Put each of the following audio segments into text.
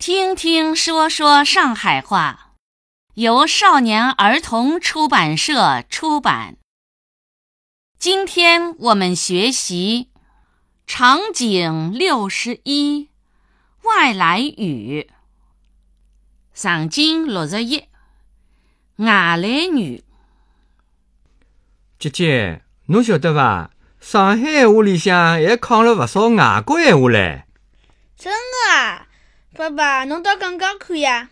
听听说说上海话，由少年儿童出版社出版。今天我们学习场景六十一，外来语。场景六十一，外来语。姐姐，侬晓得伐？上海闲话里向还藏了勿少外国闲话唻。真的啊！爸爸，侬倒讲讲看呀。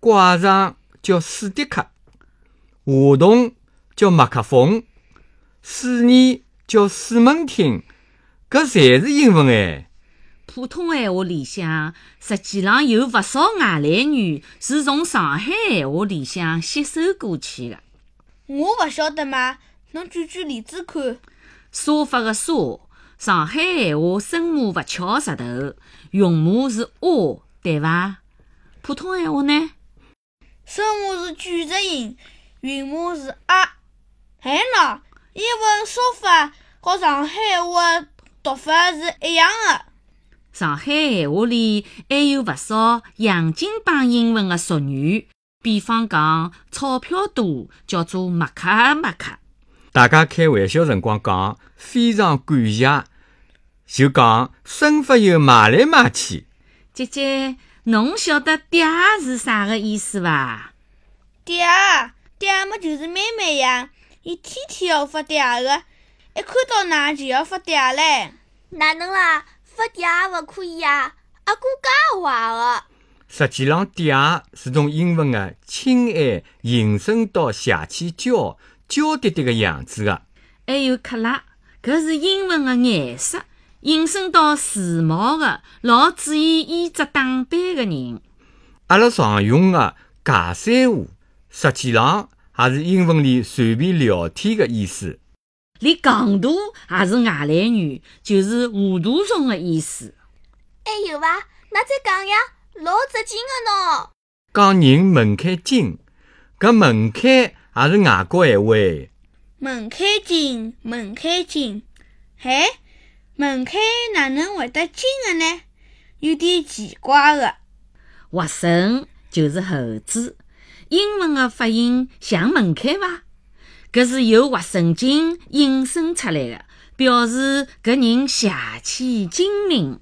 怪上叫史迪克，话筒叫麦克风，水泥叫水门厅，搿侪是英文哎。普通闲话里向实际上有勿少外来语是从上海闲话里向吸收过去的。我勿晓得嘛，侬举举例子看。沙发个沙，上海闲话声母勿翘舌头，韵母是 a，对伐？普通闲话呢？声母是卷舌音，韵母是啊。哎喏，英文说法和上海话读法是一样的。上海闲话里还有勿少洋泾浜英文的俗语，比方讲钞票多叫做麦克麦克。大家开玩笑辰光讲非常感谢，就讲生发又买来买去。姐姐，侬晓得“嗲”是啥个意思伐？嗲嗲么就是妹妹呀，伊天天要发嗲个，一看到㑚就要发嗲唻。哪能啦？发嗲勿可以呀？阿哥介坏个。实际上，“嗲”是从英文的“亲爱”引申到邪气娇。娇滴滴个样子个，还有克拉，搿是英文的颜色，引申到时髦的、老注意衣着打扮的人。阿拉常用的假三胡，实际上也是英文里随便聊天的意思。连戆大也是外来语，就是糊涂虫的意思。还有伐？那再讲呀，老扎劲的喏。讲人门槛紧，搿门槛。也是外国闲话诶。门槛紧，门槛紧，嘿，门槛哪能会得金的呢？有点奇怪的。活神就是猴子，英文的发音像门槛伐？搿是由活神经引申出来的，表示搿人邪气精明。